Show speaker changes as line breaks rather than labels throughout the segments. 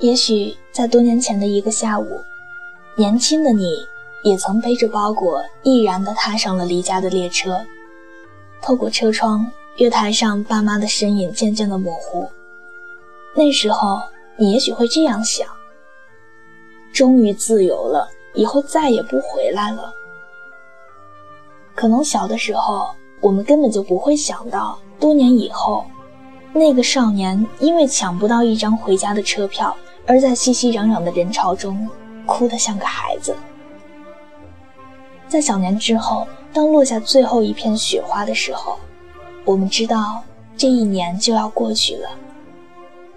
也许在多年前的一个下午，年轻的你也曾背着包裹，毅然地踏上了离家的列车。透过车窗，月台上爸妈的身影渐渐的模糊。那时候，你也许会这样想：终于自由了，以后再也不回来了。可能小的时候，我们根本就不会想到，多年以后，那个少年因为抢不到一张回家的车票，而在熙熙攘攘的人潮中哭得像个孩子。在小年之后，当落下最后一片雪花的时候，我们知道这一年就要过去了。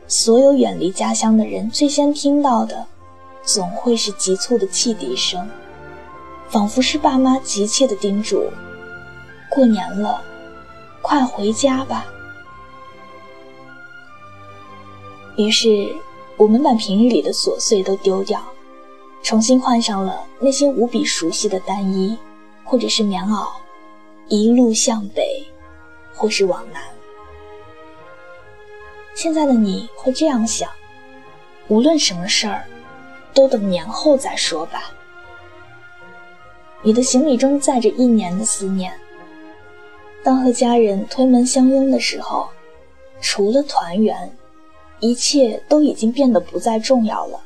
所有远离家乡的人最先听到的，总会是急促的汽笛声。仿佛是爸妈急切的叮嘱：“过年了，快回家吧。”于是，我们把平日里的琐碎都丢掉，重新换上了那些无比熟悉的单衣，或者是棉袄，一路向北，或是往南。现在的你会这样想：无论什么事儿，都等年后再说吧。你的行李中载着一年的思念。当和家人推门相拥的时候，除了团圆，一切都已经变得不再重要了。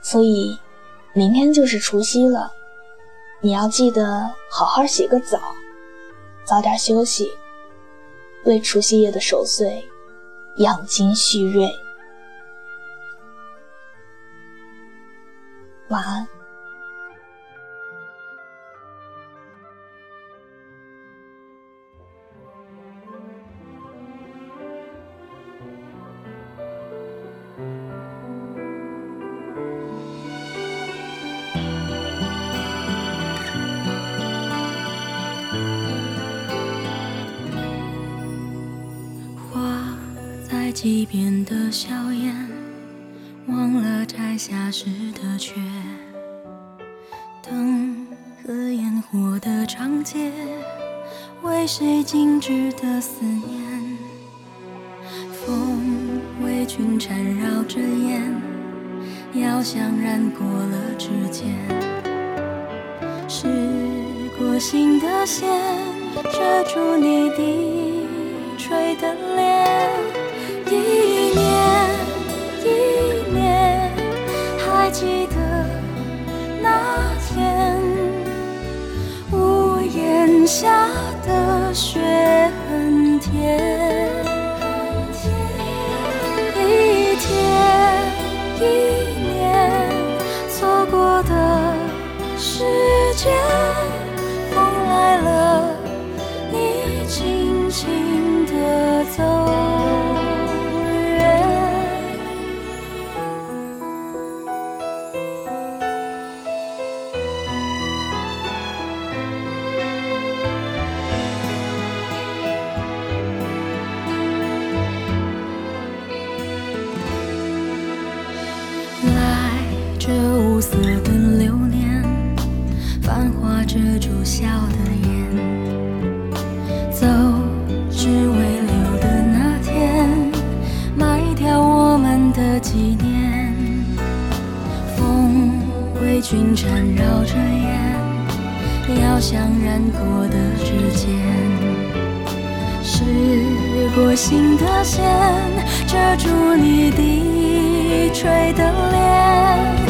所以，明天就是除夕了，你要记得好好洗个澡，早点休息，为除夕夜的守岁养精蓄锐。晚安。
溪边的笑颜。忘了摘下时的缺，灯和烟火的长街，为谁静止的思念？风为君缠绕着烟，药香染过了指尖。试过心的线，遮住你低垂的脸。下的雪很甜。一天一年，错过的时间，风来了，你轻轻地走。这无色的流年，繁华遮住笑的眼。走，只为留的那天，埋掉我们的纪念。风为君缠绕着烟，药香染过的指尖。试过心的线，遮住你低垂的脸。